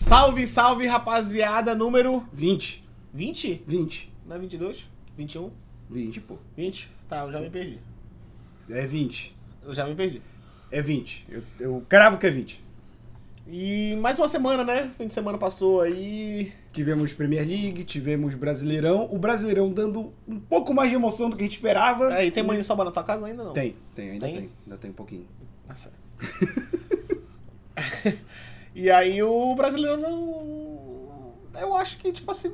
Salve, salve, rapaziada, número 20. 20? 20. Não é 22? 21? 20, pô. 20? Tá, eu já me perdi. É 20. Eu já me perdi. É 20. Eu, eu cravo que é 20. E mais uma semana, né? Fim de semana passou aí. Tivemos Premier League, tivemos Brasileirão. O Brasileirão dando um pouco mais de emoção do que a gente esperava. É, e tem mãe soba na tua casa ainda não? Tem, tem, ainda Tem? tem. Ainda tem um pouquinho. Nossa. e aí o brasileiro não. Eu acho que, tipo assim,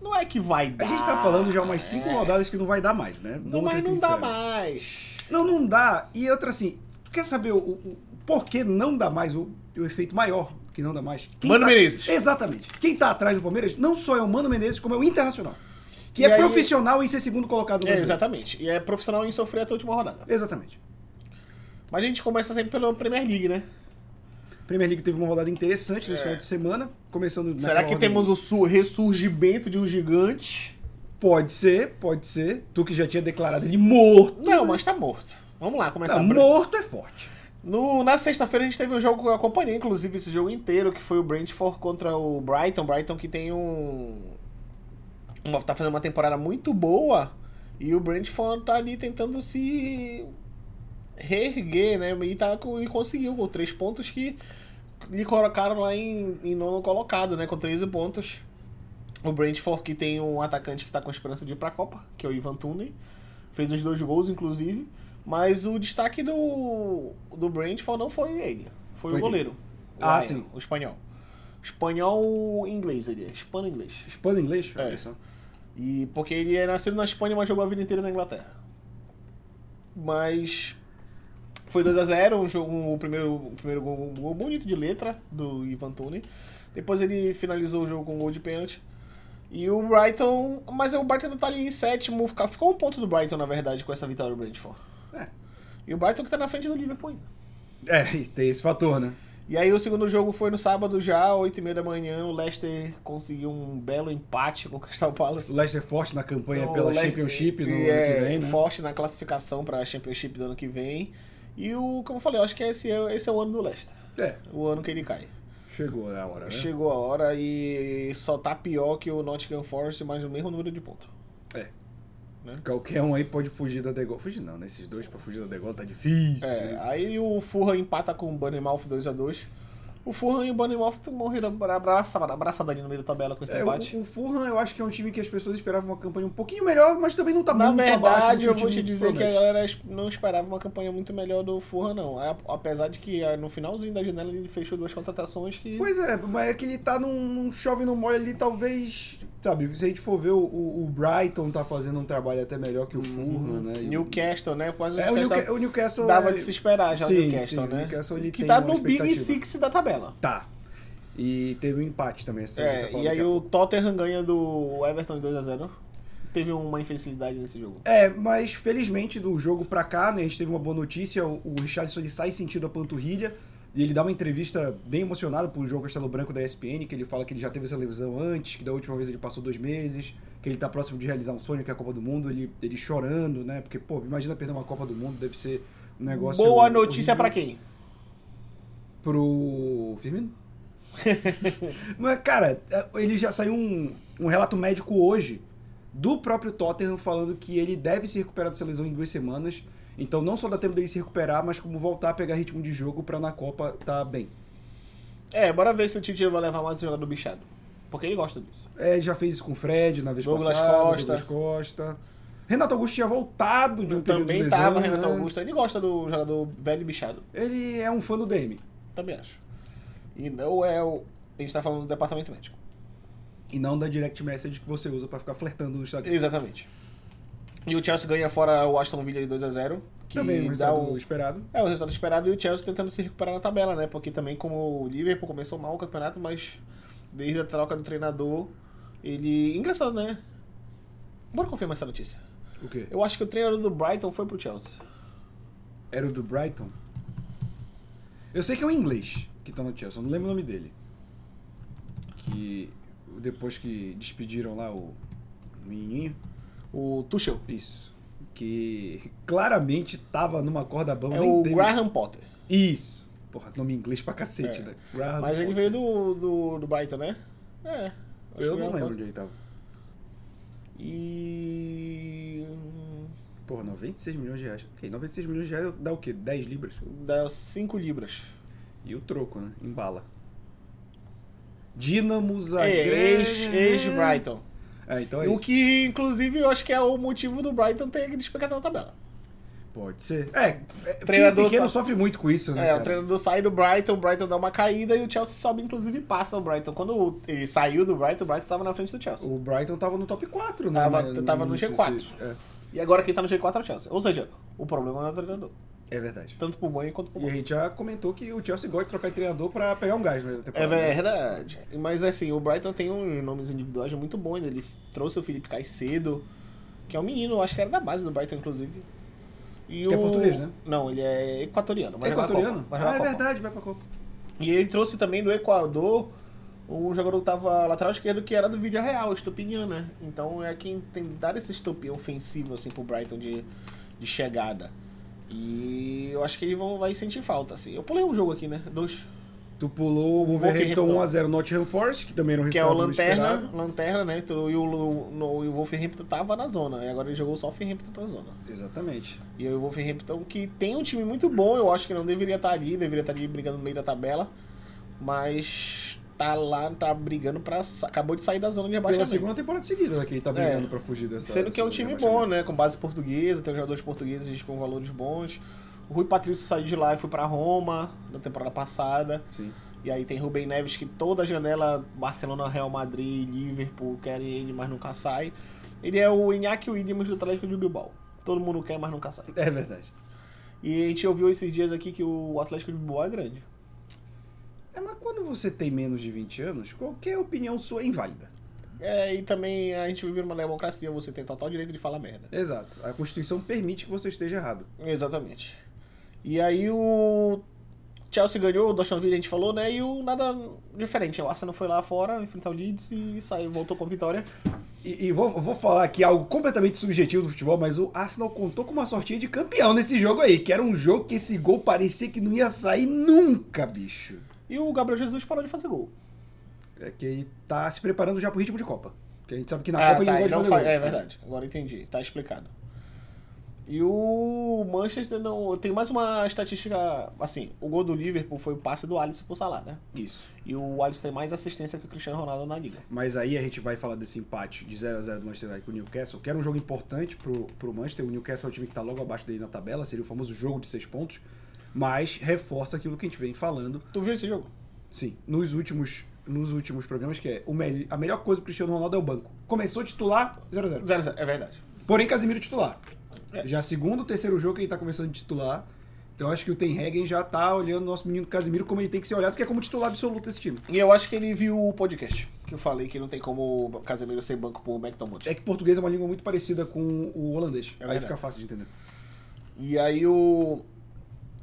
não é que vai A dar. gente tá falando já umas 5 é. rodadas que não vai dar mais, né? Não, Vamos mas não dá mais. Não, não dá. E outra assim, tu quer saber o, o, o porquê não dá mais, o, o efeito maior que não dá mais? Mano tá- Menezes. Exatamente. Quem tá atrás do Palmeiras não só é o Mano Menezes, como é o Internacional. Que E é aí- profissional em ser segundo colocado no É, exatamente. E é profissional em sofrer até a última rodada. Exatamente. Mas a gente começa sempre pela Premier League, né? Premier League teve uma rodada interessante nesse final de semana, começando É. Será que temos o su- ressurgimento de um gigante? Pode ser, pode ser. Tu que já tinha declarado ele morto. Não, mas tá morto. Vamos lá, começar. Não, por- morto é forte. No, na sexta-feira a gente teve um jogo que eu acompanhei, inclusive, esse jogo inteiro, que foi o Brentford contra o Brighton. Brighton que tem um. Uma, tá fazendo uma temporada muito boa. E o Brentford tá ali tentando se reerguer, né? E, tá, e conseguiu com três pontos que lhe colocaram lá em, em nono colocado, né? Com 13 pontos. O Brentford que tem um atacante que tá com esperança de ir pra Copa, que é o Ivan Tooney. Fez os dois gols, inclusive. Mas o destaque do, do Brentford não foi ele. Foi, o goleiro. O Ah, Ryan, sim. O espanhol. Espanhol inglês ele é. Espanhol inglês. Espanha inglês? É. Só. E porque ele é nascido na Espanha, mas jogou a vida inteira na Inglaterra. Mas foi 2 a 0 um jogo, um- o primeiro, o primeiro gol, um gol bonito de letra do Ivan Toney. Depois ele finalizou o jogo com um gol de pênalti. E o Brighton, mas o Brighton tá ali em sétimo, ficou um ponto do Brighton na verdade com essa vitória do Brentford. É. E o Brighton que tá na frente do Liverpool ainda. É, tem esse fator, né? E aí o segundo jogo foi no sábado já, 8h30 da manhã, o Leicester conseguiu um belo empate com o Crystal Palace. O Leicester forte na campanha O pela Leicester- Championship no ano é que vem, né? forte na classificação para a Championship do ano que vem. E o, como eu falei, eu acho que esse é, esse é o ano do Leicester. É, O ano que ele cai. chegou a hora, né? Chegou a hora e só tá pior que o Nottingham Forest, mas o mesmo número de pontos. É. Né? Qualquer um aí pode fugir da degola. Fugir não, né? Esses dois pra fugir da degola tá difícil. É, aí o Fulham empata com o Bournemouth 2x2. O Fulham e o Bournemouth morreram abraça, abraçadinho no meio da tabela com esse É, empate. o, o Fulham eu acho que é um time que as pessoas esperavam uma campanha um pouquinho melhor, mas também não tá Na abaixo verdade, que eu vou te dizer que a galera não esperava uma campanha muito melhor do Fulham, não. A- Apesar de que ah, no finalzinho da janela ele fechou duas contratações que. Pois é, mas é que ele tá num, num chove no molho ali, talvez. Sabe, se a gente for ver, o, o- Brighton tá fazendo um trabalho até melhor que o Fulham, né? O- Newcastle, né? Mas É, o, Newcastle Newca- o Newcastle. dava é- de se esperar já Sim, o Newcastle, sim, né? o Newcastle, ele que tá no Big. Six da tabela. Tá. E teve um empate também. essa É, e aí o. Tottenham ganha do Everton 2x0. Teve uma infelicidade nesse jogo. É, mas felizmente do jogo pra cá, né, a gente teve uma boa notícia. O, o Richardson ele sai sentindo a panturrilha. E ele dá uma entrevista bem emocionada pro jogo Castelo Branco da ESPN, que ele fala que ele já teve essa lesão antes, que da última vez ele passou dois meses, que ele tá próximo de realizar um sonho, que é a Copa do Mundo, ele, ele chorando, né? Porque, pô, imagina perder uma Copa do Mundo, deve ser um negócio. Boa notícia pra quem? Pro Firmino? Mas, cara, ele já saiu um, um relato médico hoje do próprio Tottenham falando que ele deve se recuperar dessa lesão em duas semanas. Então não só dá tempo dele se recuperar, mas como voltar a pegar ritmo de jogo pra na Copa tá bem. É, bora ver se o Tite vai levar mais um jogador bichado. Porque ele gosta disso. É, ele já fez isso com o Fred na vez Douglas passada, Costa. Douglas Costa. Renato Augusto tinha voltado de um período de Também lesão, tava Renato né? Augusto. Ele gosta do jogador velho e bichado. Ele é um fã do DM. Também acho. E não é o. A gente tá falando do departamento médico. E não da direct message que você usa pra ficar flertando no Instagram. Exatamente. E o Chelsea ganha fora o Aston Villa de 2x0. Que Também um dá resultado o, esperado. é o resultado esperado e o Chelsea tentando se recuperar na tabela, né? Porque também como o Liverpool começou mal o campeonato, mas desde a troca do treinador, ele. Engraçado, né? Bora confirmar essa notícia. O quê? Eu acho que o treinador do Brighton foi pro Chelsea. Era o do Brighton? Eu sei que é um inglês que tá no Chelsea, eu não lembro o nome dele. Que depois que despediram lá o menininho. O Tuchel. Isso. Que claramente tava numa corda bamba. É o teve- Graham Potter. Isso. Porra, nome em inglês pra cacete, É. né? Graham Mas ele Potter. veio do, do, do Brighton, né? É. Eu não é um lembro onde ele tava. E. Porra, 96 milhões de reais. Ok, 96 milhões de reais dá o quê? 10 libras? Dá 5 libras. E o troco, né? Em bala. Dinamo É, Zagreb. ex- ex-Brighton. É, então é o isso. que, inclusive, eu acho que é o motivo do Brighton ter despegado na tabela. Pode ser. É, é o Treinador pequeno sofre muito com isso, né, É, cara? o treinador sai do Brighton, o Brighton dá uma caída e o Chelsea sobe, inclusive, passa o Brighton. Quando ele saiu do Brighton, o Brighton estava na frente do Chelsea. O Brighton tava no top 4, né? Tava- tava no início G4. desse- É, E agora quem tá no G4 é o Chelsea. Ou seja, o problema não é o treinador. É verdade. Tanto pro bom quanto pro E a gente já comentou que o Chelsea gosta de trocar de treinador pra pegar um gás, né? na É verdade. Mas assim, o Brighton tem uns nomes individuais muito bons. Ele trouxe o Felipe Caicedo, que é um menino, acho que era da base do Brighton, inclusive. E Que é o- português, né? Não, ele é equatoriano. Vai a Equatoriano? Copa, vai Ah, é verdade, vai pra Copa. E ele trouxe também do Equador um jogador que tava lateral esquerdo que era do Vídeo Real, Estupinian, né? Então é quem tem dado esse estupim ofensivo assim pro Brighton de, de chegada. E eu acho que eles vão vai sentir falta, assim. Eu pulei um jogo aqui, né? Dois. Tu pulou o Wolverhampton Wolverhampton. 1x0 Nottingham Forest, que também era um Que é o resultado Lanterna. Lanterna, né? E o, o, no- o Wolverhampton tava na zona. E agora ele jogou só o Wolverhampton pra zona. Exatamente. E o Wolverhampton, que tem um time muito bom, eu acho que não deveria estar ali, deveria estar ali brigando no meio da tabela. Mas tá lá, tá brigando pra. Acabou de sair da zona de Pela rebaixamento. segunda temporada seguida né, que ele tá brigando É. pra fugir dessa. Sendo que é um time bom, né? Com base portuguesa, tem jogadores portugueses com valores bons. O Rui Patrício saiu de lá e foi pra Roma na temporada passada. Sim. E aí tem Rubem Neves que toda janela, Barcelona, Real Madrid, Liverpool, querem ele, mas nunca sai. Ele é o Iñaki Williams do Atlético de Bilbao. Todo mundo quer, mas nunca sai. É verdade. E a gente ouviu esses dias aqui que o Atlético de Bilbao é grande. É, mas quando você tem menos de 20 anos, qualquer opinião sua é inválida. É, e também a gente vive numa democracia, você tem total direito de falar merda. Exato. A Constituição permite que você esteja errado. Exatamente. E aí o Chelsea ganhou, o Aston Villa a gente falou, né? E o nada diferente. O Arsenal foi lá fora enfrentar o Leeds e saiu, voltou com vitória. E, e vou, vou falar aqui algo completamente subjetivo do futebol, mas o Arsenal contou com uma sortinha de campeão nesse jogo aí, que era um jogo que esse gol parecia que não ia sair nunca, bicho. E o Gabriel Jesus parou de fazer gol. É que ele tá se preparando já pro ritmo de Copa. Porque a gente sabe que na Ah, Copa ele tá, não ele gosta de não fazer fa- gol. É verdade, agora entendi, tá explicado. E o Manchester não. Tem mais uma estatística. Assim, o gol do Liverpool foi o passe do Alisson pro Salah, né? Isso. E o Alisson tem mais assistência que o Cristiano Ronaldo na liga. Mas aí a gente vai falar desse empate de 0 a 0 do Manchester United com o Newcastle, que era um jogo importante pro, pro Manchester. O Newcastle é o time que tá logo abaixo dele na tabela, seria o famoso jogo de seis pontos. Mas reforça aquilo que a gente vem falando. Tu viu esse jogo? Sim, nos últimos, nos últimos programas, que é o mel- a melhor coisa pro Cristiano Ronaldo é o banco. Começou titular, 0 a 0 Zero, zero, é verdade. Porém, Casemiro titular. É. Já segundo ou terceiro jogo que ele tá começando de titular. Então acho que o Ten Hagen já tá olhando o nosso menino Casemiro como ele tem que ser olhado, porque é como titular absoluto desse time. E eu acho que ele viu o podcast. Que eu falei que não tem como o Casemiro ser banco pro McTominay. É que português é uma língua muito parecida com o holandês. É aí verdade. fica fácil de entender. E aí o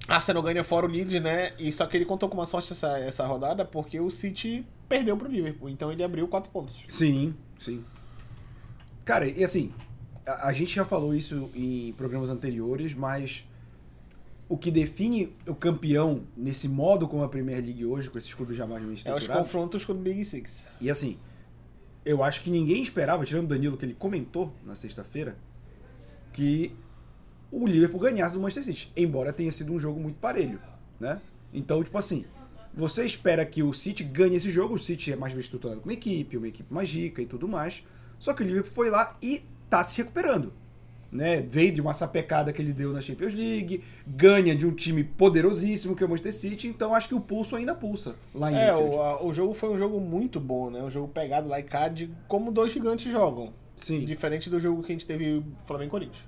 Arsenal ganha fora o Leeds, né? E só que ele contou com uma sorte essa, essa rodada porque o City perdeu pro Liverpool. Então ele abriu quatro pontos. Sim, sim. Cara, e assim, a, a gente já falou isso em programas anteriores, mas o que define o campeão nesse modo como a Premier League hoje, com esses clubes já mais bem É os confrontos com o Big Six. E assim, eu acho que ninguém esperava, tirando o Danilo, que ele comentou na sexta-feira, que o Liverpool ganhasse do Manchester City, embora tenha sido um jogo muito parelho, né? Então, tipo assim, você espera que o City ganhe esse jogo, o City é mais bem estruturado como equipe, uma equipe mais rica e tudo mais, só que o Liverpool foi lá e tá se recuperando. Né? Veio de uma sapecada que ele deu na Champions League, ganha de um time poderosíssimo que é o Manchester City, então acho que o pulso ainda pulsa lá em É, o, a- o jogo foi um jogo muito bom, né? Um jogo pegado lá e cá de como dois gigantes jogam. Sim. Diferente do jogo que a gente teve Flamengo Corinthians.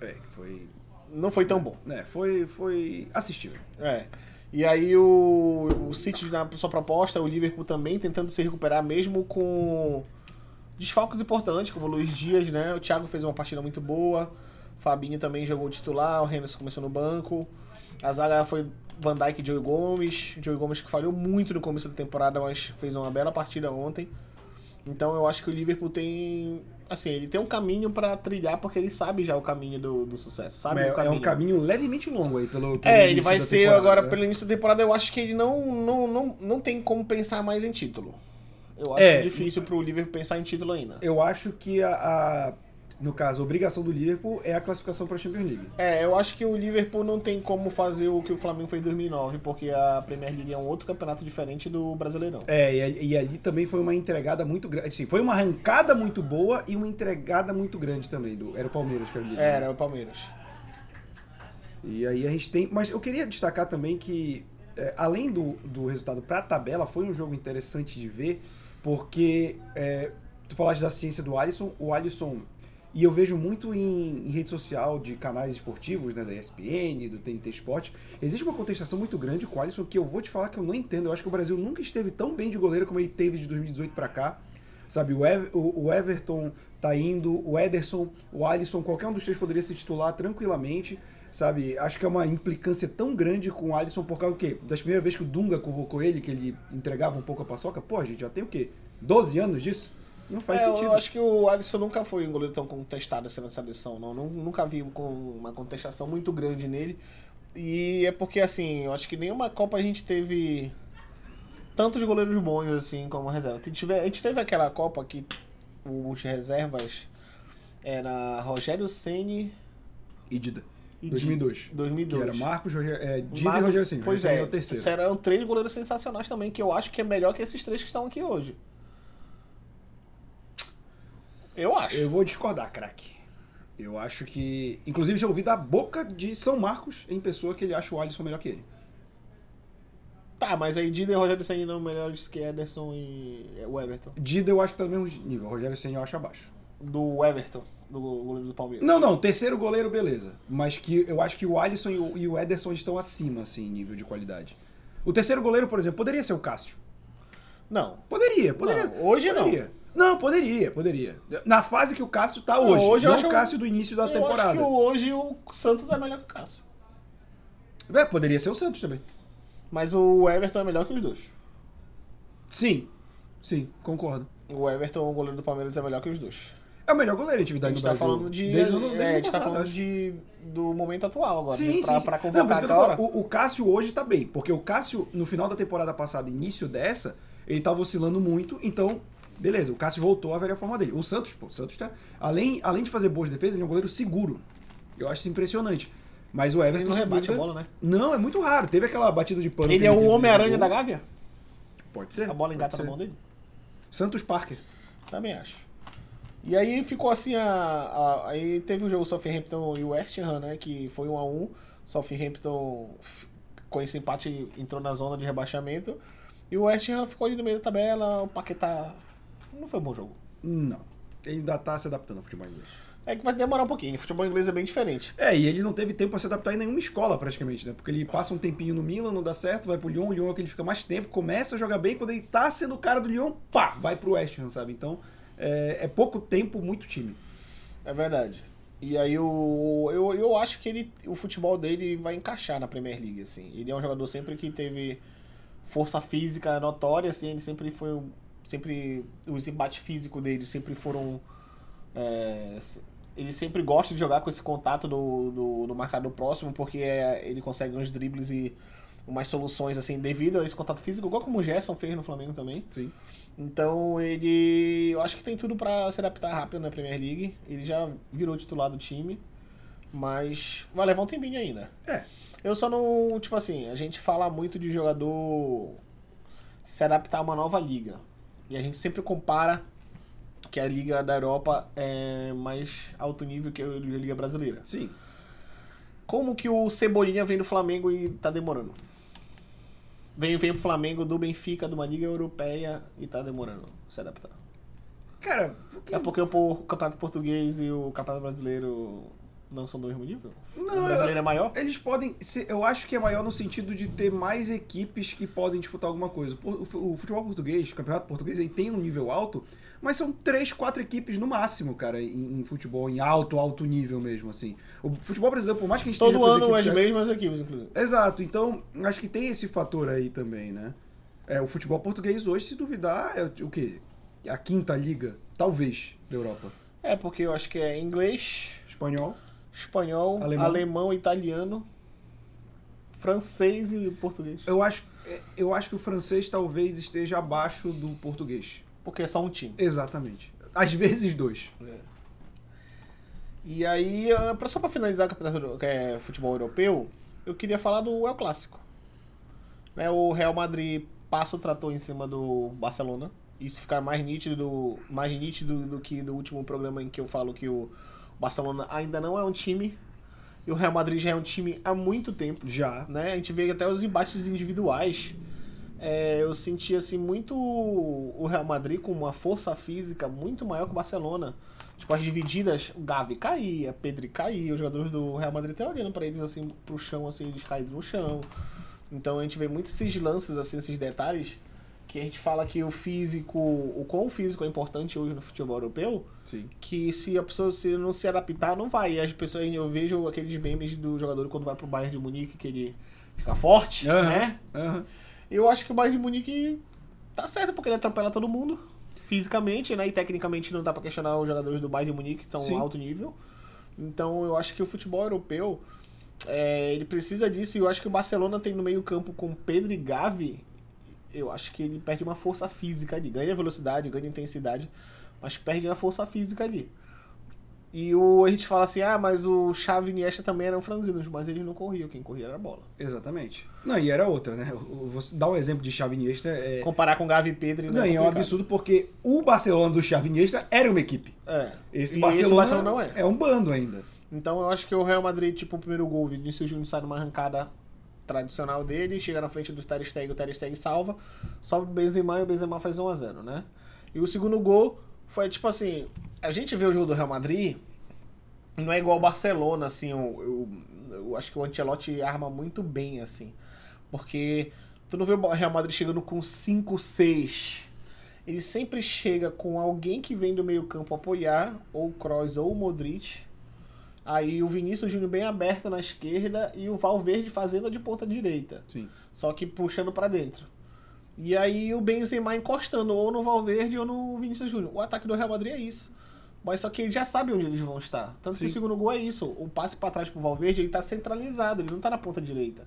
É, que foi Não foi tão bom. É, foi, foi assistível. É. E aí o, o City na sua proposta, o Liverpool também tentando se recuperar mesmo com desfalques importantes, como o Luiz Dias, né? O Thiago fez uma partida muito boa. O Fabinho também jogou titular, o Henderson começou no banco. A zaga foi Van Dijk e Joey Gomes. Joey Gomes que falhou muito no começo da temporada, mas fez uma bela partida ontem. Então eu acho que o Liverpool tem. Assim, ele tem um caminho pra trilhar porque ele sabe já o caminho do, do sucesso. Sabe É, é um caminho levemente longo aí pelo, pelo É, ele vai ser temporada, agora né? pelo início da temporada. Eu acho que ele não, não, não, não tem como pensar mais em título. Eu acho É. difícil pro Liverpool pensar em título ainda. Eu acho que a, a- no caso, a obrigação do Liverpool é a classificação para a Champions League. É, eu acho que o Liverpool não tem como fazer o que o Flamengo fez em 2009, porque a Premier League é um outro campeonato diferente do Brasileirão. É, e, ali- e ali também foi uma entregada muito grande. Assim, foi uma arrancada muito boa e uma entregada muito grande também. Do, era o Palmeiras que era o líder. né? Era o Palmeiras. E aí a gente tem. Mas eu queria destacar também que, é, além do, do resultado para a tabela, foi um jogo interessante de ver, porque é, tu falaste da ciência do Alisson, o Alisson. E eu vejo muito em, em rede social de canais esportivos, né, da ESPN, do TNT Esporte, existe uma contestação muito grande com o Alisson que eu vou te falar que eu não entendo. Eu acho que o Brasil nunca esteve tão bem de goleiro como ele teve de 2018 para cá. Sabe, o, Ev- o- o Everton tá indo, o Ederson, o Alisson, qualquer um dos três poderia se titular tranquilamente. Sabe, acho que é uma implicância tão grande com o Alisson por causa do quê? Das primeiras vezes que o Dunga convocou ele, que ele entregava um pouco a paçoca, pô, gente já tem o quê? 12 anos disso? Não faz É, sentido. Eu acho que o Alisson nunca foi um goleiro tão contestado assim na seleção, não. Nu- Nunca vi com uma contestação muito grande nele. E é porque, assim, eu acho que nenhuma Copa a gente teve tantos goleiros bons assim como reserva. A gente, tive, a gente teve aquela Copa que os reservas era Rogério Ceni E Dida. e 2002. Di- 2002. Que era Marcos, Roger, é, Dida e Marcos- Rogério Ceni. Pois Rogério é, o terceiro. serão três goleiros sensacionais também, que eu acho que é melhor que esses três que estão aqui hoje. Eu acho. Eu vou discordar, craque. Eu acho que. Inclusive, já ouvi da boca de São Marcos em pessoa que ele acha o Alisson melhor que ele. Tá, mas aí Dida e Rogério Ceni não melhores que Ederson e o Everton. Dida eu acho que tá no mesmo nível. Rogério Ceni eu acho abaixo. Do Everton, do goleiro do Palmeiras. Não, não, terceiro goleiro, beleza. Mas que eu acho que o Alisson e o, Ederson estão acima, assim, em nível de qualidade. O terceiro goleiro, por exemplo, poderia ser o Cássio. Não. Poderia, poderia. Não, hoje poderia. não. Poderia, poderia. Na fase que o Cássio tá hoje. hoje eu não acho- o Cássio do início da eu temporada. acho que hoje o Santos é melhor que o Cássio. É, poderia ser o Santos também. Mas o Everton é melhor que os dois. Sim, sim, concordo. O Everton, o goleiro do Palmeiras, é melhor que os dois. É o melhor goleiro em A atividade gente no tá Brasil. falando de. Desde desde é, a gente tá falando de, do momento atual agora. Sim, né? pra, sim. pra Não, convocar eu tô agora. o, o Cássio hoje tá bem, porque o Cássio, no final da temporada passada, início dessa, ele tava oscilando muito, então, beleza, o Cássio voltou à velha forma dele. O Santos, pô, o Santos tá. Além, além de fazer boas defesas, ele é um goleiro seguro. Eu acho isso impressionante. Mas o Everton. Ele não rebate a bola, né? Não, é muito raro. Teve aquela batida de pano. Ele é o Homem-Aranha da Gávea? Pode ser. A bola engata ser. na mão dele? Santos Parker. Também acho. E aí ficou assim a, a- aí teve o jogo Southampton e West Ham, né, que foi 1 a 1. Southampton com esse empate entrou na zona de rebaixamento e o West Ham ficou ali no meio da tabela, o Paquetá não foi um bom jogo. Não. Ele ainda tá se adaptando ao futebol inglês. É que vai demorar um pouquinho, o futebol inglês é bem diferente. É, e ele não teve tempo pra se adaptar em nenhuma escola, praticamente, né? Porque ele passa um tempinho no Milan, não dá certo, vai pro Lyon, o Lyon é que ele fica mais tempo, começa a jogar bem, quando ele tá sendo o cara do Lyon, pá, vai pro West Ham, sabe? Então, é, é pouco tempo, muito time. É verdade. E aí o, eu, eu acho que ele, o futebol dele vai encaixar na Premier League, assim. Ele é um jogador sempre que teve força física notória, assim, ele sempre foi um- sempre os embates físicos dele sempre foram é, ele sempre gosta de jogar com esse contato do, do, do marcador próximo, porque é, ele consegue uns dribles e umas soluções assim devido a esse contato físico, igual como o Gerson fez no Flamengo também. Sim. Então ele. Eu acho que tem tudo pra se adaptar rápido na Premier League. Ele já virou titular do time. Mas vai levar um tempinho ainda. É. Eu só não. Tipo assim, a gente fala muito de jogador se adaptar a uma nova liga. E a gente sempre compara que a Liga da Europa é mais alto nível que a Liga Brasileira. Sim. Como que o Cebolinha vem do Flamengo e tá demorando? Vem, vem pro Flamengo do Benfica, de uma Liga Europeia e tá demorando se adaptar. Cara, porque... É porque o, Campeonato Português e o Campeonato Brasileiro não são do mesmo nível? Não, o brasileiro é maior? Eles podem ser, eu acho que é maior no sentido de ter mais equipes que podem disputar alguma coisa. O futebol português, o campeonato português, ele tem um nível alto, mas são três, quatro equipes no máximo, cara, em, em futebol, em alto, alto nível mesmo, assim. O futebol brasileiro, por mais que a gente Todo esteja com ano as mesmas equipes, inclusive. Exato, então acho que tem esse fator aí também, né? É, o futebol português hoje, se duvidar, é o quê? a quinta liga, talvez, da Europa. É, porque eu acho que é inglês, Espanhol. Espanhol, Alemão. alemão, italiano, francês e português. Eu acho, é, eu acho que o francês talvez esteja abaixo do português. Porque é só um time. Exatamente. Às vezes dois. E aí, ah, só pra finalizar o campeonato que é futebol europeu, eu queria falar do El Clássico. Né, o Real Madrid passa o trator em cima do Barcelona. Isso fica mais nítido, do, mais nítido do que do último programa em que eu falo que o Barcelona ainda não é um time. E o Real Madrid já é um time há muito tempo. Já. né? A gente vê até os embates individuais. É, eu senti assim muito o Real Madrid com uma força física muito maior que o Barcelona. Tipo, as divididas, o Gavi caía, Pedri caía, os jogadores do Real Madrid até olhando pra eles assim pro chão, assim, eles caídos no chão. Então a gente vê muitos esses lances, assim, esses detalhes, que a gente fala que o físico, o quão físico é importante hoje no futebol europeu, Sim. que se a pessoa se não se adaptar, não vai. E as pessoas, eu vejo aqueles memes do jogador quando vai pro Bayern de Munique, que ele fica forte, Aham, né? aham. Eu acho que o Bayern de Munique tá certo, porque ele atropela todo mundo, fisicamente, né? E tecnicamente não dá pra questionar os jogadores do Bayern de Munique, que são Sim. alto nível. Então eu acho que o futebol europeu, é, ele precisa disso, e eu acho que o Barcelona tem no meio campo com Pedro e Gavi, eu acho que ele perde uma força física ali. Ganha velocidade, ganha intensidade, mas perde na força física ali. E o, a gente fala assim, ah, mas o Xavi e Iniesta também eram franzinos, mas eles não corriam, quem corria era a bola. Exatamente. Não, e era outra, né? Você dá um exemplo de Xavi e Iniesta é... Comparar com Gavi e Pedro Não, e é um absurdo porque o Barcelona do Xavi e Iniesta era uma equipe. É. Esse E Barcelona, esse Barcelona não é. é um bando ainda. Então eu acho que o Real Madrid, tipo, o primeiro gol, o Vinícius Júnior sai numa arrancada tradicional dele, chega na frente do Ter Stegen, o Ter Stegen salva, sobe o Benzema e o Benzema faz 1x0, né? E o segundo gol foi, tipo assim, a gente vê o jogo do Real Madrid, não é igual o Barcelona, assim, eu, eu, eu acho que o Ancelotti arma muito bem, assim, porque tu não vê o Real Madrid chegando com 5-6, ele sempre chega com alguém que vem do meio campo apoiar, ou o Kroos ou o Modric, Aí o Vinícius Júnior bem aberto na esquerda e o Valverde fazendo a de ponta direita. Sim. Só que puxando pra dentro. E aí o Benzema encostando ou no Valverde ou no Vinícius Júnior. O ataque do Real Madrid é isso. Mas só que ele já sabe onde eles vão estar. Tanto que Sim. o segundo gol é isso. O passe pra trás pro Valverde, ele tá centralizado, ele não tá na ponta direita.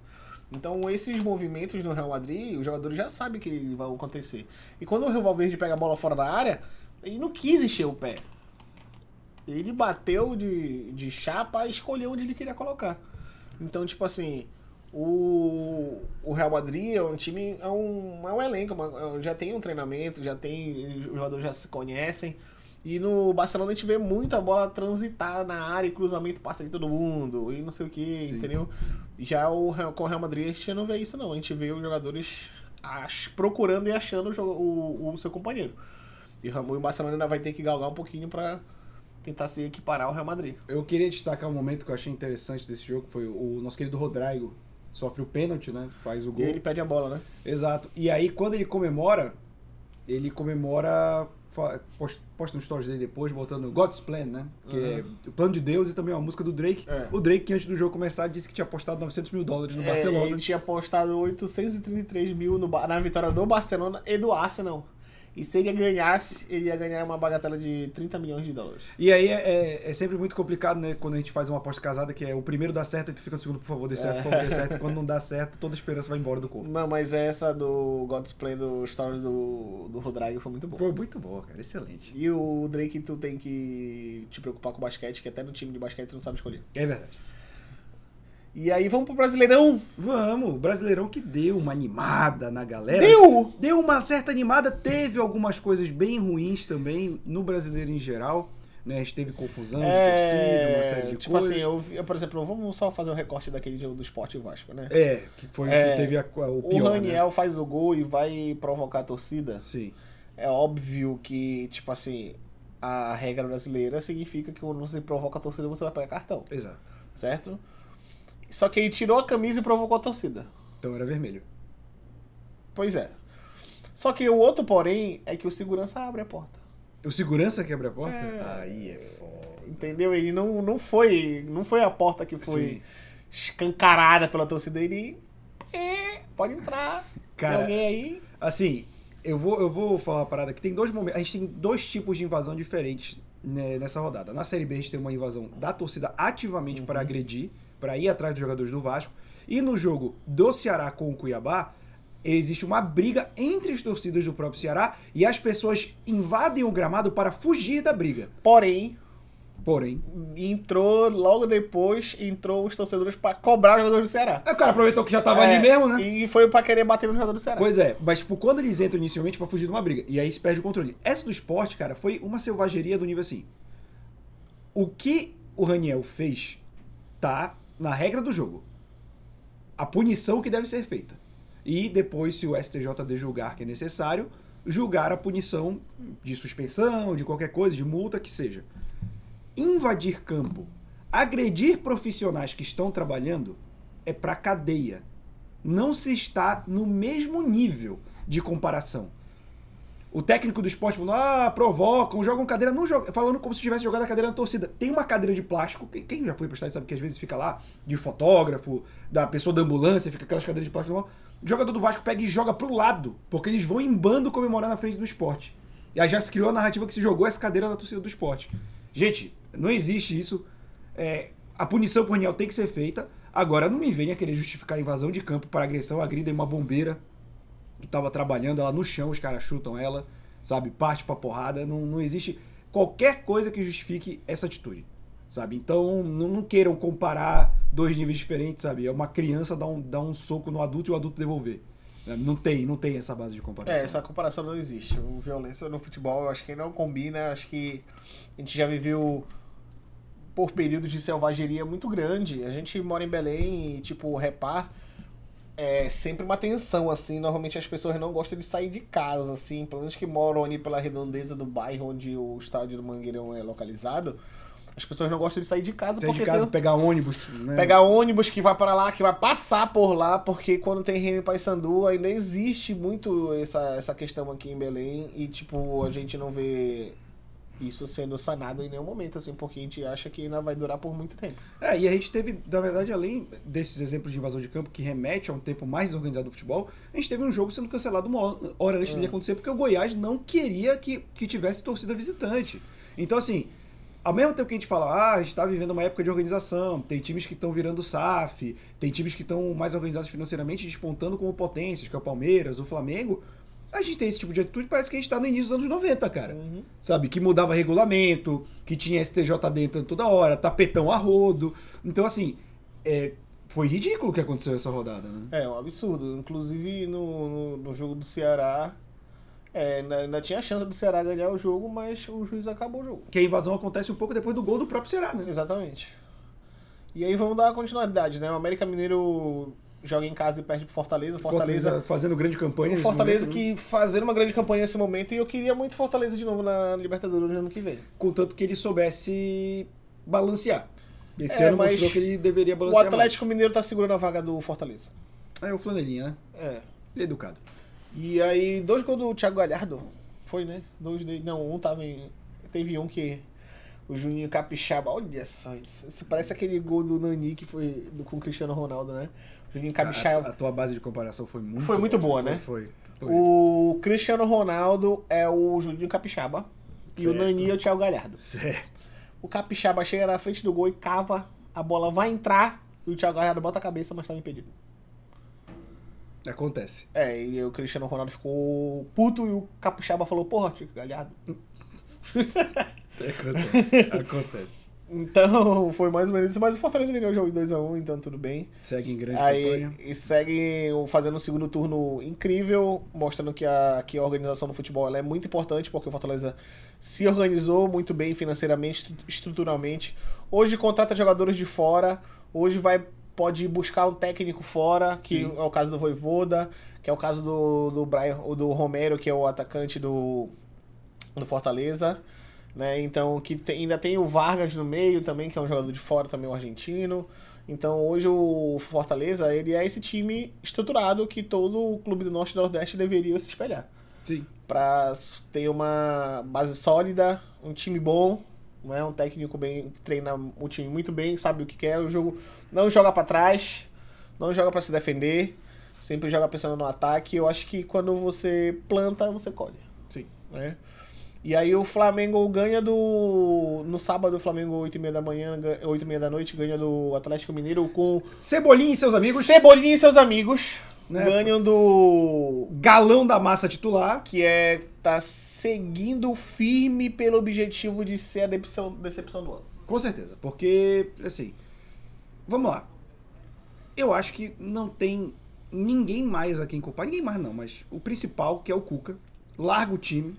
Então esses movimentos no Real Madrid, os jogadores já sabem que vão acontecer. E quando o Valverde pega a bola fora da área, ele não quis encher o pé. Ele bateu de, de chapa e escolheu onde ele queria colocar. Então, tipo assim, o, o Real Madrid é um time, é um, é um elenco, uma- já tem um treinamento, já tem. Os jogadores já se conhecem. E no Barcelona a gente vê muito a bola transitar na área e cruzamento passa de todo mundo e não sei o que, Sim. entendeu? Já o, com o Real Madrid a gente não vê isso, não. A gente vê os jogadores ach- procurando e achando o, o, o seu companheiro. E o Barcelona ainda vai ter que galgar um pouquinho pra tentar se equiparar ao Real Madrid. Eu queria destacar um momento que eu achei interessante desse jogo, foi o nosso querido Rodrigo. Sofre o pênalti, né? Faz o E gol. ele pede a bola, né? Exato. E aí, quando ele comemora, ele comemora. Posta no stories dele depois, botando God's Plan, né? Que é o plano de Deus e também uma música do Drake. É. O Drake, que antes do jogo começar, disse que tinha apostado 900 mil dólares no É, Barcelona. ele tinha apostado 833 mil no na vitória do Barcelona e do Arsenal. E se ele ganhasse, ele ia ganhar uma bagatela de 30 milhões de dólares. E aí é, é- é sempre muito complicado, né? Quando a gente faz uma aposta casada, que é o primeiro dá certo e tu fica no segundo, por favor, dê certo, por favor, dê certo. E quando não dá certo, toda a esperança vai embora do corpo. Não, mas essa do God's Plan do Stories do, do Rodrigo foi muito boa. Foi muito boa, cara. Excelente. E o Drake, tu tem que te preocupar com o basquete, que até no time de basquete tu não sabe escolher. É verdade. E aí vamos pro Brasileirão. Vamos, o Brasileirão que deu uma animada na galera. Deu! Deu uma certa animada, teve algumas coisas bem ruins também no brasileiro em geral. Né? A gente teve confusão de torcida, uma série de tipo coisas. assim, eu, eu, por exemplo, vamos só fazer o recorte daquele jogo do Sport e Vasco, né? É, que foi É, que teve a- o o pior. Raniel faz o gol e vai provocar a torcida. Né? Sim. É óbvio que, tipo assim, a regra brasileira significa que quando você provoca a torcida, você vai pegar cartão, Exato. certo? Só que ele tirou a camisa e provocou a torcida. Então era vermelho. Pois é. Só que o outro, porém, é que o segurança abre a porta. O segurança quebra a porta? É. Aí é foda. Entendeu? Ele não, não foi. Não foi a porta que foi Sim. escancarada pela torcida. Ele. "É, Pode entrar. Cara, Tem alguém aí. Assim, eu vou, eu vou falar uma parada que tem dois momentos. A gente tem dois tipos de invasão diferentes né, nessa rodada. Na Série B a gente tem uma invasão da torcida ativamente para agredir, para ir atrás dos jogadores do Vasco. E no jogo do Ceará com o Cuiabá, existe uma briga entre as torcidas do próprio Ceará e as pessoas invadem o gramado para fugir da briga. Porém, Porém, entrou logo depois, entrou os torcedores pra cobrar os jogadores do Ceará. aí o cara aproveitou que já tava É, ali mesmo, né? E foi pra querer bater no jogador do Ceará. Pois é, mas tipo, quando eles entram inicialmente pra fugir de uma briga, e aí se perde o controle. Essa do esporte, cara, foi uma selvageria do nível assim. O que o Raniel fez tá na regra do jogo. A punição que deve ser feita. E depois, se o STJD julgar que é necessário, julgar a punição de suspensão, de qualquer coisa, de multa que seja. Invadir campo, agredir profissionais que estão trabalhando é pra cadeia não se está no mesmo nível de comparação. O técnico do esporte falou: ah, provocam, jogam cadeira, não jogam, falando como se tivesse jogado a cadeira na torcida. Tem uma cadeira de plástico, quem- já foi pra sabe que às vezes fica lá, de fotógrafo, da pessoa da ambulância, fica aquelas cadeiras de plástico. O jogador do Vasco pega e joga pro lado, porque eles vão em bando comemorar na frente do esporte. E aí já se criou a narrativa que se jogou essa cadeira na torcida do esporte. Gente, não existe isso. É, a punição por Raniel tem que ser feita. Agora, não me venha querer justificar a invasão de campo para agressão, agrida uma bombeira que tava trabalhando, ela no chão, os caras chutam ela, sabe? Parte pra porrada. Não, não existe qualquer coisa que justifique essa atitude, sabe? Então, não, não queiram comparar dois níveis diferentes, sabe? É uma criança dar um, dar um soco no adulto e o adulto devolver. né? Não tem, não tem essa base de comparação. É, essa comparação não existe. O violência no futebol eu acho que não combina. Acho que a gente já viveu por períodos de selvageria muito grande. A gente mora em Belém e, tipo, repar é sempre uma tensão, assim. Normalmente as pessoas não gostam de sair de casa, assim. Pelo menos que moram ali pela redondeza do bairro onde o estádio do Mangueirão é localizado. As pessoas não gostam de sair de casa Sair porque de casa, tem, pegar ônibus, né? Pegar ônibus que vai para lá, que vai passar por lá, porque quando tem Remy Paysandu ainda existe muito essa, essa questão aqui em Belém e, tipo, a gente não vê isso sendo sanado em nenhum momento, assim, porque a gente acha que ainda vai durar por muito tempo. É, e a gente teve, na verdade, além desses exemplos de invasão de campo que remete a um tempo mais organizado do futebol, a gente teve um jogo sendo cancelado uma hora- antes de acontecer, porque o Goiás não queria que, que tivesse torcida visitante. Então, assim, ao mesmo tempo que a gente fala, ah, a gente está vivendo uma época de organização, tem times que estão virando SAF, tem times que estão mais organizados financeiramente, despontando como potências, que é o Palmeiras, o Flamengo, a gente tem esse tipo de atitude, parece que a gente está no início dos anos 90, cara sabe? Que mudava regulamento, que tinha STJD entrando toda hora, tapetão a rodo. Então, assim, é, foi ridículo o que aconteceu essa rodada, né? É, um absurdo. Inclusive no, no, no jogo do Ceará, é, ainda, ainda tinha a chance do Ceará ganhar o jogo, mas o juiz acabou o jogo. Que a invasão acontece um pouco depois do gol do próprio Ceará, né? Exatamente. E aí vamos dar continuidade, né? O América Mineiro joga em casa e perde pro Fortaleza. Fortaleza, fazendo grande campanha. o Fortaleza momento, né? que fazendo uma grande campanha nesse momento e eu queria muito Fortaleza de novo na Libertadores no ano que vem. Contanto que ele soubesse balancear. Esse É, ano mostrou que ele deveria O balancear Atlético Mineiro tá segurando a vaga do Fortaleza. mais. É o flanelinha, né? É. Ele é educado. E aí, dois gols do Thiago Galhardo. Foi, né? Dois dele. Não, um tava em. Teve um que. O Juninho Capixaba. Olha só isso. Isso parece aquele gol do Nani que foi do, com o Cristiano Ronaldo, né? Juninho A, Capixaba. a tua base de comparação foi muito Foi muito boa, Foi, né? Foi. foi. O Cristiano Ronaldo é o Juninho Capixaba. E o Certo. Nani é o Thiago Galhardo. Certo. O Capixaba chega na frente do gol e cava. A bola vai entrar. E o Thiago Galhardo bota a cabeça, mas tá impedido. Acontece. É, e o Cristiano Ronaldo ficou puto e o Capixaba falou, porra, Thiago Galhardo. Acontece. Acontece. Então, foi mais ou menos isso. Mas o Fortaleza ganhou o jogo de 2x1, então tudo bem. Segue em grande Aí, campanha. e segue fazendo um segundo turno incrível, mostrando que a, que a organização do futebol ela é muito importante, porque o Fortaleza se organizou muito bem financeiramente, estru- estruturalmente. Hoje contrata jogadores de fora, hoje vai pode buscar um técnico fora, que Sim. é o caso do Voivoda, que é o caso do, do, Brian, do Romero, que é o atacante do, do Fortaleza. Né? Então, que tem- ainda tem o Vargas no meio também, que é um jogador de fora também, o argentino. Então, hoje o Fortaleza, ele é esse time estruturado que todo o clube do Norte e Nordeste deveria se espelhar. Sim. Pra ter uma base sólida, um time bom, não é um técnico bem que treina o time muito bem, sabe o que quer, o jogo não joga pra trás, não joga pra se defender, sempre joga pensando no ataque. Eu acho que quando você planta, você colhe. Sim. Né? E aí o Flamengo ganha do. No sábado, o Flamengo, 8h30 da manhã, 8h30 da noite, ganha do Atlético Mineiro com Cebolinha e seus amigos. Cebolinha e seus amigos. Né? Ganham do. Galão da massa titular. Que é. tá seguindo firme pelo objetivo de ser a decepção, decepção do ano. Com certeza. Porque, assim. Vamos lá. Eu acho que não tem ninguém mais a quem culpar. Ninguém mais não, mas o principal, que é o Cuca, larga o time.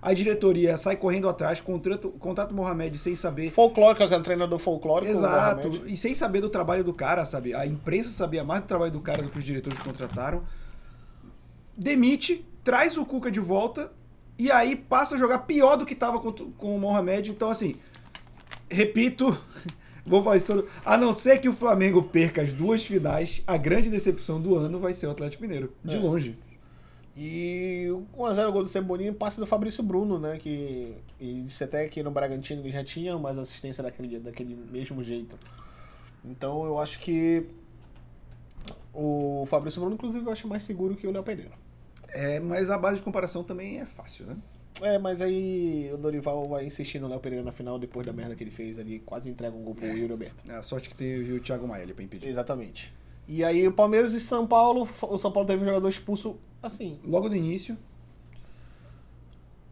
A diretoria sai correndo atrás, contrata, contrata o Mohamed sem saber. Folclórico, que é o treinador folclórico. Exato. E sem saber do trabalho do cara, sabe? A imprensa sabia mais do trabalho do cara do que os diretores contrataram. Demite, traz o Cuca de volta e aí passa a jogar pior do que estava com, com o Mohamed. Então, assim, repito, vou falar isso todo. A não ser que o Flamengo perca as duas finais, a grande decepção do ano vai ser o Atlético Mineiro. De É. longe. E o 1x0 gol do Cebolinha passa do Fabrício Bruno, né? Que e disse até que no Bragantino ele já tinha mais assistência daquele, daquele mesmo jeito. Então eu acho que o Fabrício Bruno, inclusive, eu acho mais seguro que o Léo Pereira. É, mas a base de comparação também é fácil, né? É, mas aí o Dorival vai insistir no Léo Pereira na final depois da merda que ele fez ali, quase entrega um gol pro Yuri Alberto. É a sorte que teve o Thiago Maia pra impedir. Exatamente. E aí o Palmeiras e São Paulo, o São Paulo teve um jogador expulso, assim, Logo no início,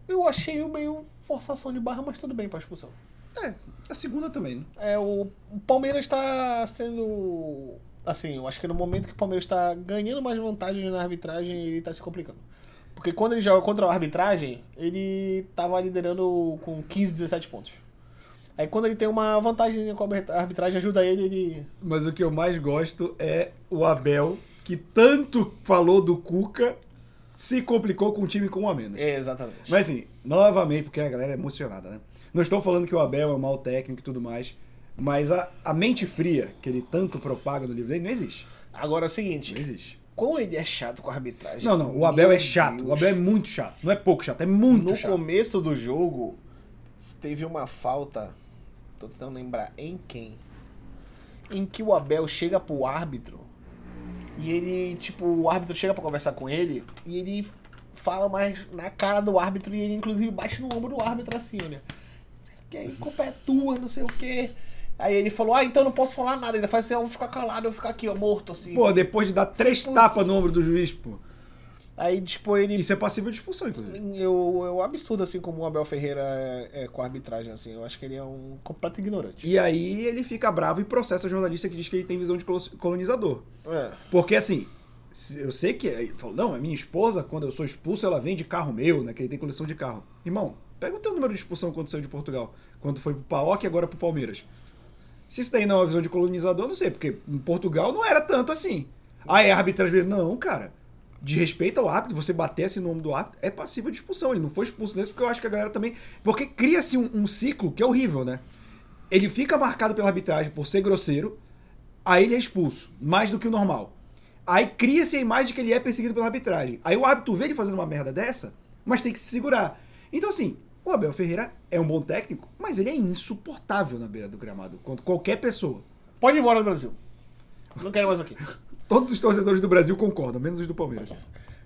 eu achei meio forçação de barra, mas tudo bem pra expulsão. é, a segunda também, né? É, o, Palmeiras está sendo. Assim, eu acho que no momento que o Palmeiras está ganhando mais vantagem na arbitragem, ele está se complicando. Porque quando ele joga contra a arbitragem, ele estava liderando com 15, 17 pontos. Aí quando ele tem uma vantagem com a arbitragem, ajuda ele, ele. Mas o que eu mais gosto é o Abel, que tanto falou do Cuca, se complicou com um time com um a menos. É, exatamente. Mas assim, novamente, porque a galera é emocionada, né? Não estou falando que o Abel é um mau técnico e tudo mais, mas a, a mente fria que ele tanto propaga no livro dele não existe. Agora é o seguinte: Não existe. como ele é chato com a arbitragem. Não, não, o Abel é chato. Deus. O Abel é muito chato. Não é pouco chato, é muito No chato. começo do jogo, teve uma falta. Tô tentando lembrar em quem. Em que o Abel chega pro árbitro e ele, tipo, o árbitro chega pra conversar com ele e ele fala mais na cara do árbitro e ele, inclusive, bate no ombro do árbitro assim, olha. Que aí, culpa é tua, não sei o quê. Aí ele falou, ah, então eu não posso falar nada. Ele faz assim, eu vou ficar calado, eu vou ficar aqui, ó, morto, assim. Pô, depois de dar três tapas no ombro do juiz, pô. Aí, tipo, ele Isso é passível de expulsão, inclusive. Eu, eu absurdo assim como o Abel Ferreira é, é com a arbitragem, assim. Eu acho que ele é um completo ignorante. E aí ele fica bravo e processa a jornalista que diz que ele tem visão de colo- colonizador. É. Porque assim, eu sei que. Ele falou, não, a minha esposa, quando eu sou expulso, ela vem de carro meu, né? Que ele tem coleção de carro. Irmão, pega o teu número de expulsão quando saiu de Portugal. Quando foi pro Paok e agora pro Palmeiras. Se isso daí não é uma visão de colonizador, não sei, porque em Portugal não era tanto assim. Ah, é arbitragem. Não, cara. De respeito ao árbitro, você batesse no nome do árbitro, é passível de expulsão. Ele não foi expulso nesse porque eu acho que a galera também. Porque cria-se um, um ciclo que é horrível, né? Ele fica marcado pela arbitragem por ser grosseiro, aí ele é expulso, mais do que o normal. Aí cria-se a imagem de que ele é perseguido pela arbitragem. Aí o árbitro vê ele fazendo uma merda dessa, mas tem que se segurar. Então, assim, o Abel Ferreira é um bom técnico, mas ele é insuportável na beira do gramado, quanto qualquer pessoa. Pode ir embora do Brasil. Não quero mais aqui. Todos os torcedores do Brasil concordam, menos os do Palmeiras.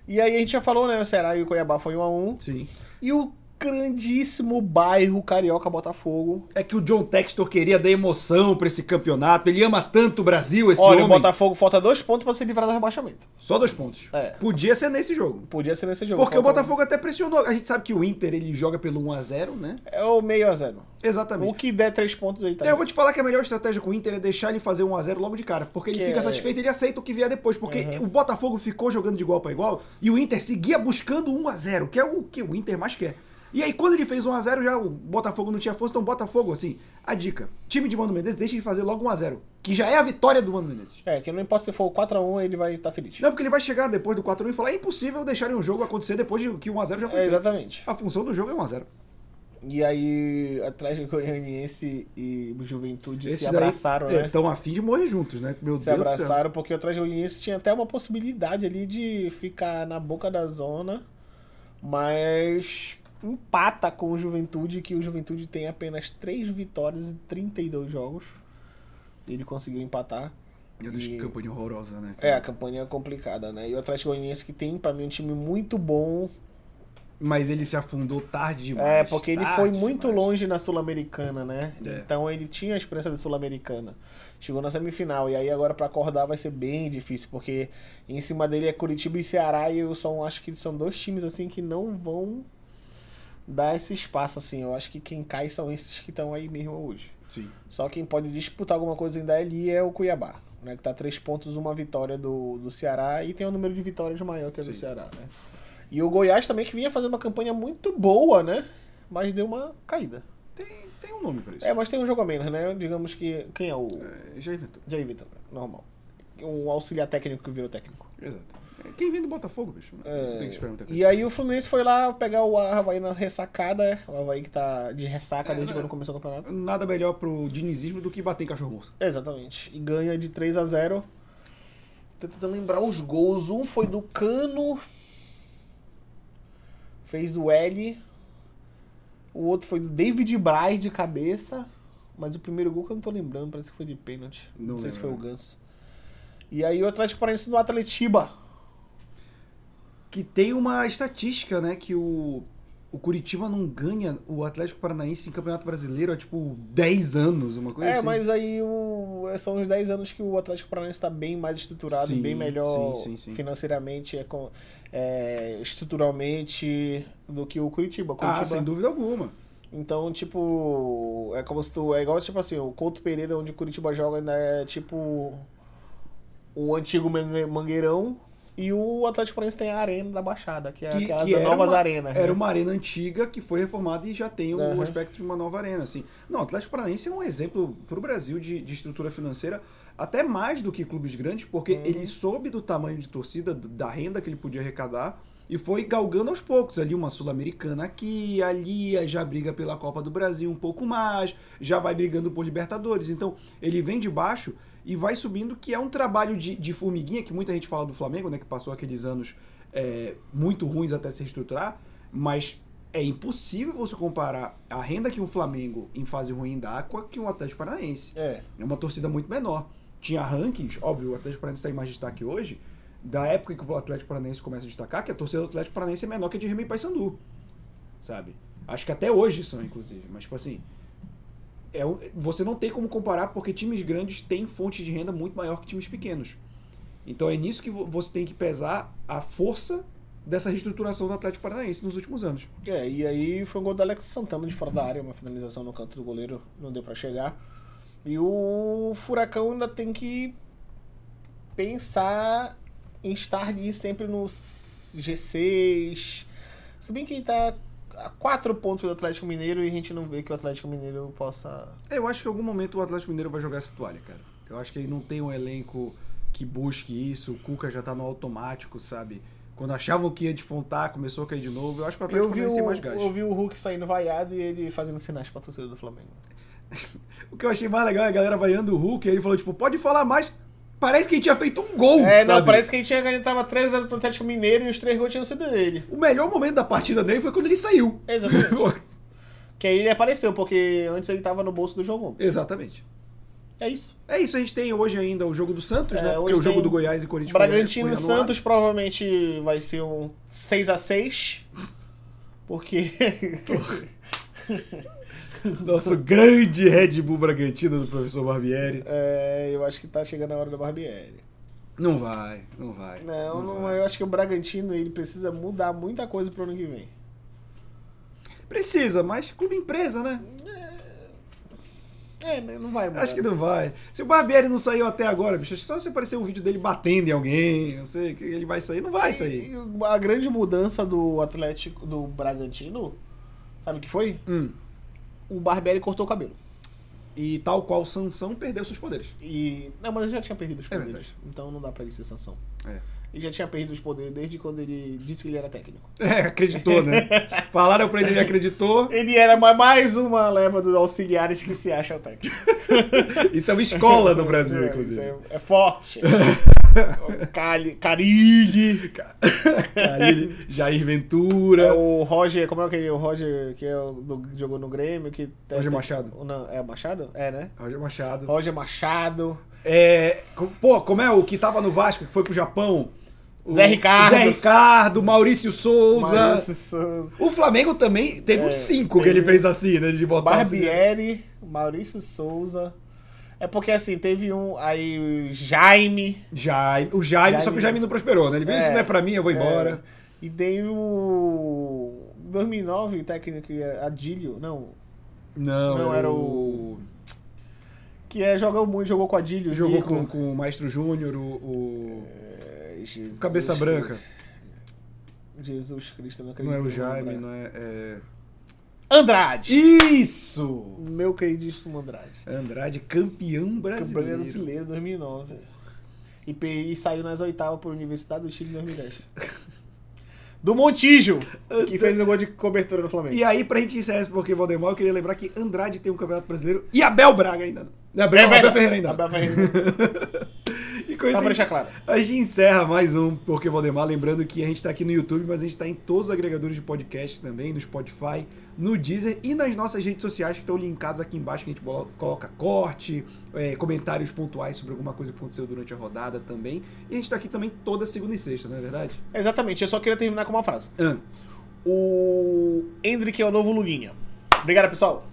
E aí a gente já falou, né? O Ceará e o Cuiabá foi 1 a 1 Sim. E o grandíssimo bairro Carioca Botafogo. É que o John Textor queria dar emoção pra esse campeonato. Ele ama tanto o Brasil, esse Olha, homem. o Botafogo falta dois pontos pra se livrar do rebaixamento. Só dois pontos. É. Podia ser nesse jogo. Podia ser nesse jogo. Porque o Botafogo até pressionou. A gente sabe que o Inter ele joga pelo 1x0, né? É o meio a zero. Exatamente. O que der três pontos aí tá. Então, eu vou te falar que a melhor estratégia com o Inter é deixar ele fazer 1x0 logo de cara. Porque ele Que fica é- satisfeito e ele aceita o que vier depois. Porque Uhum. o Botafogo ficou jogando de igual para igual e o Inter seguia buscando 1x0, que é o que o Inter mais quer. E aí, quando ele fez 1x0, já o Botafogo não tinha força. Então, Botafogo, assim, a dica: time de Mano Menezes, deixa ele fazer logo 1x0. Que já é a vitória do Mano Menezes. É, que não importa se for o 4x1, ele vai estar feliz. Não, porque ele vai chegar depois do 4x1 e falar: é impossível deixarem um jogo acontecer depois de que o 1x0 já foi É, exatamente. A função do jogo é 1x0. E aí, Atlético Goianiense e Juventude Esses se abraçaram, daí né? Estão afim de morrer juntos, né? Meu se Deus do céu. abraçaram porque o Atlético Goianiense tinha até uma possibilidade ali de ficar na boca da zona, mas empata com o Juventude, que o Juventude tem apenas 3 vitórias em 32 jogos. Ele conseguiu empatar. Deus, que campanha horrorosa, né? É, a campanha é complicada, né? E o Atlético Goianiense que tem, pra mim, um time muito bom. Mas ele se afundou tarde demais. É, porque ele foi muito demais. longe na Sul-Americana, né? É. Então ele tinha a experiência da Sul-Americana. Chegou na semifinal. E aí agora pra acordar vai ser bem difícil, porque em cima dele é Curitiba e Ceará. E eu só acho que são dois times assim que não vão dar esse espaço, assim. Eu acho que quem cai são esses que estão aí mesmo hoje. Sim. Só quem pode disputar alguma coisa ainda ali é o Cuiabá, né? Que tá três pontos, uma vitória do, do Ceará e tem um número de vitórias maior que o do. Ceará, né? E o Goiás também que vinha fazendo uma campanha muito boa, né? Mas deu uma caída. Tem, tem um nome pra isso. É, mas tem um jogo a menos, né? Digamos que. Quem é o. É, já inventou. Jair Vitor, normal. Um auxiliar técnico que virou técnico. Exato. É, Quem vem do Botafogo, bicho? Não É, tem que esperar muita coisa. E aí o Fluminense foi lá pegar o Havaí na ressacada, né? o Havaí que tá de ressaca É, desde né? quando começou o campeonato. Nada melhor pro dinizismo do que bater em cachorro morto. Exatamente. E ganha de 3 a 0 Tô tentando lembrar os gols. Um foi do Cano. Fez o L. O outro foi do David Braz de cabeça. Mas o primeiro gol que eu não tô lembrando, parece que foi de pênalti. Não, Não sei se foi o lembro. Ganso. E aí o Atlético Paranaense do Atletiba. Que tem uma estatística, né? Que o, o Curitiba não ganha o Atlético Paranaense em Campeonato Brasileiro há tipo 10 anos, uma coisa É, assim. mas aí o- são os 10 anos que o Atlético Paranaense está bem mais estruturado, Sim, bem melhor sim, sim, financeiramente, é, é, estruturalmente do que o Curitiba. Ah, Curitiba sem dúvida alguma. Então, tipo, é como se tu. É igual, tipo assim, o Couto Pereira, onde o Curitiba joga, ainda é tipo. O antigo Mangue- Mangueirão. E o Atlético Paranaense tem a Arena da Baixada, que é Que, aquela que das era novas uma, arenas. Era né? uma arena antiga que foi reformada e já tem o Aham. aspecto de uma nova arena, assim. Não, o Atlético Paranaense é um exemplo pro Brasil de, de estrutura financeira, até mais do que clubes grandes, porque Uhum. ele soube do tamanho de torcida, da renda que ele podia arrecadar, e foi galgando aos poucos. Ali uma Sul-Americana aqui, ali, já briga pela Copa do Brasil um pouco mais, já vai brigando por Libertadores. Então, ele vem de baixo e vai subindo, que é um trabalho de, de formiguinha, que muita gente fala do Flamengo, né? Que passou aqueles anos é, muito ruins até se reestruturar, mas é impossível você comparar a renda que um Flamengo em fase ruim dá com a que um Atlético Paranaense. É. É uma torcida muito menor. Tinha rankings, óbvio, o Atlético Paranaense está em mais destaque hoje, da época que o Atlético Paranaense começa a destacar, que a torcida do Atlético Paranaense é menor que a de Remy Paysandu. Sabe? Acho que até hoje são, inclusive. Mas, tipo assim, é, você não tem como comparar porque times grandes têm fonte de renda muito maior que times pequenos. Então é nisso que vo- você tem que pesar a força dessa reestruturação do Atlético Paranaense nos últimos anos. É, e aí foi um gol do Alex Santana de fora da área, uma finalização no canto do goleiro, não deu pra chegar. E o Furacão ainda tem que pensar em estar ali sempre no G6. Se bem que ele tá a quatro pontos do Atlético Mineiro e a gente não vê que o Atlético Mineiro possa. Eu acho que em algum momento o Atlético Mineiro vai jogar essa toalha, cara. Eu acho que ele não tem um elenco que busque isso, o Cuca já tá no automático, sabe? Quando achavam que ia despontar, começou a cair de novo. Eu acho que o Atlético Mineiro tem o, mais gás. eu vi o Hulk saindo vaiado e ele fazendo sinais pra torcida do Flamengo. O que eu achei mais legal é a galera vaiando o Hulk, aí ele falou, tipo, pode falar mais. Parece que ele tinha feito um gol, É, não, sabe? parece que ele tinha ganho, tava 3x0 pro Atlético Mineiro e os três gols tinham sido dele. O melhor momento da partida dele foi quando ele saiu. Exatamente. Que aí ele apareceu, porque antes ele tava no bolso do João Gomes. Exatamente. É isso. É isso, a gente tem hoje ainda o jogo do Santos, É, né? Porque o jogo do Goiás e Corinthians Bragantino e. Santos provavelmente vai ser um 6x6. Porque. Nosso grande Red Bull Bragantino do professor Barbieri. é, eu acho que tá chegando a hora da Barbieri. Não vai, não vai. Não, não, vai. eu acho que o Bragantino ele precisa mudar muita coisa pro ano que vem. Precisa, mas clube empresa, né? É, né, não vai mudar. Acho que não vai. Se o Barbieri não saiu até agora, bicho, só se aparecer um vídeo dele batendo em alguém, eu sei que ele vai sair, não vai sair. E A grande mudança do Atlético, do Bragantino, sabe o que foi? Hum. O Barbieri cortou o cabelo. E tal qual Sansão perdeu seus poderes. E. Não, mas ele já tinha perdido os É poderes. verdade. então não dá pra ele ser sanção. É. Ele já tinha perdido os poderes desde quando ele disse que ele era técnico. É, acreditou, né? Falaram pra ele, ele acreditou. Ele era ma- mais uma leva dos auxiliares que se acham técnico. Isso é uma escola no Brasil, É, inclusive. isso É, é forte. Cali, Carilli. Carilli, Jair Ventura. É o Roger, como é aquele? O Roger que é o do, jogou no Grêmio. Que Roger Machado. Não, é Machado? É, né? Roger Machado. Roger Machado. É, pô, como é o que tava no Vasco, que foi pro Japão? O Zé Ricardo. Zé Ricardo, Maurício Souza. Maurício Souza. O Flamengo também teve É, uns cinco que ele fez assim, né? De botar assim, né? Barbieri, Maurício Souza. É porque assim, teve um. Aí o Jaime. Jaime, o Jaime, Jaime- só que o Jaime não prosperou, né? Ele veio, É, isso não é pra mim, eu vou embora. É. E tem o. 2009, o técnico é Adílio. Não. Não, Não, era o- Que é jogou muito, jogou com Adílio. Jogou Zico. com, com o Maestro Júnior, o, o- É, Jesus Cabeça. Branca. Jesus Cristo, não acredito. Não é o Jaime, não é. é- Andrade! Isso! Meu queridíssimo Andrade. Andrade, campeão Campeão brasileiro. brasileiro 2009. E, e saiu nas oitavas por Universidade do Chile em 2010. Do Montijo, que fez o gol de cobertura no Flamengo. E aí, pra gente encerrar esse Pokémon Demol, eu queria lembrar que Andrade tem um campeonato brasileiro e Abel Braga ainda. Abel, É. Abel Ferreira ainda. Abel Ferreira. E com Só isso, pra deixar claro. A gente encerra mais um Pokémon Demar, lembrando que a gente tá aqui no YouTube, mas a gente tá em todos os agregadores de podcast também, no Spotify, no Deezer e nas nossas redes sociais que estão linkadas aqui embaixo, que a gente coloca corte, é, comentários pontuais sobre alguma coisa que aconteceu durante a rodada também. E a gente tá aqui também toda segunda e sexta, não é verdade? Exatamente, eu só queria terminar com uma frase. Ah, O Hendrick é o novo Luguinha. Obrigado, pessoal.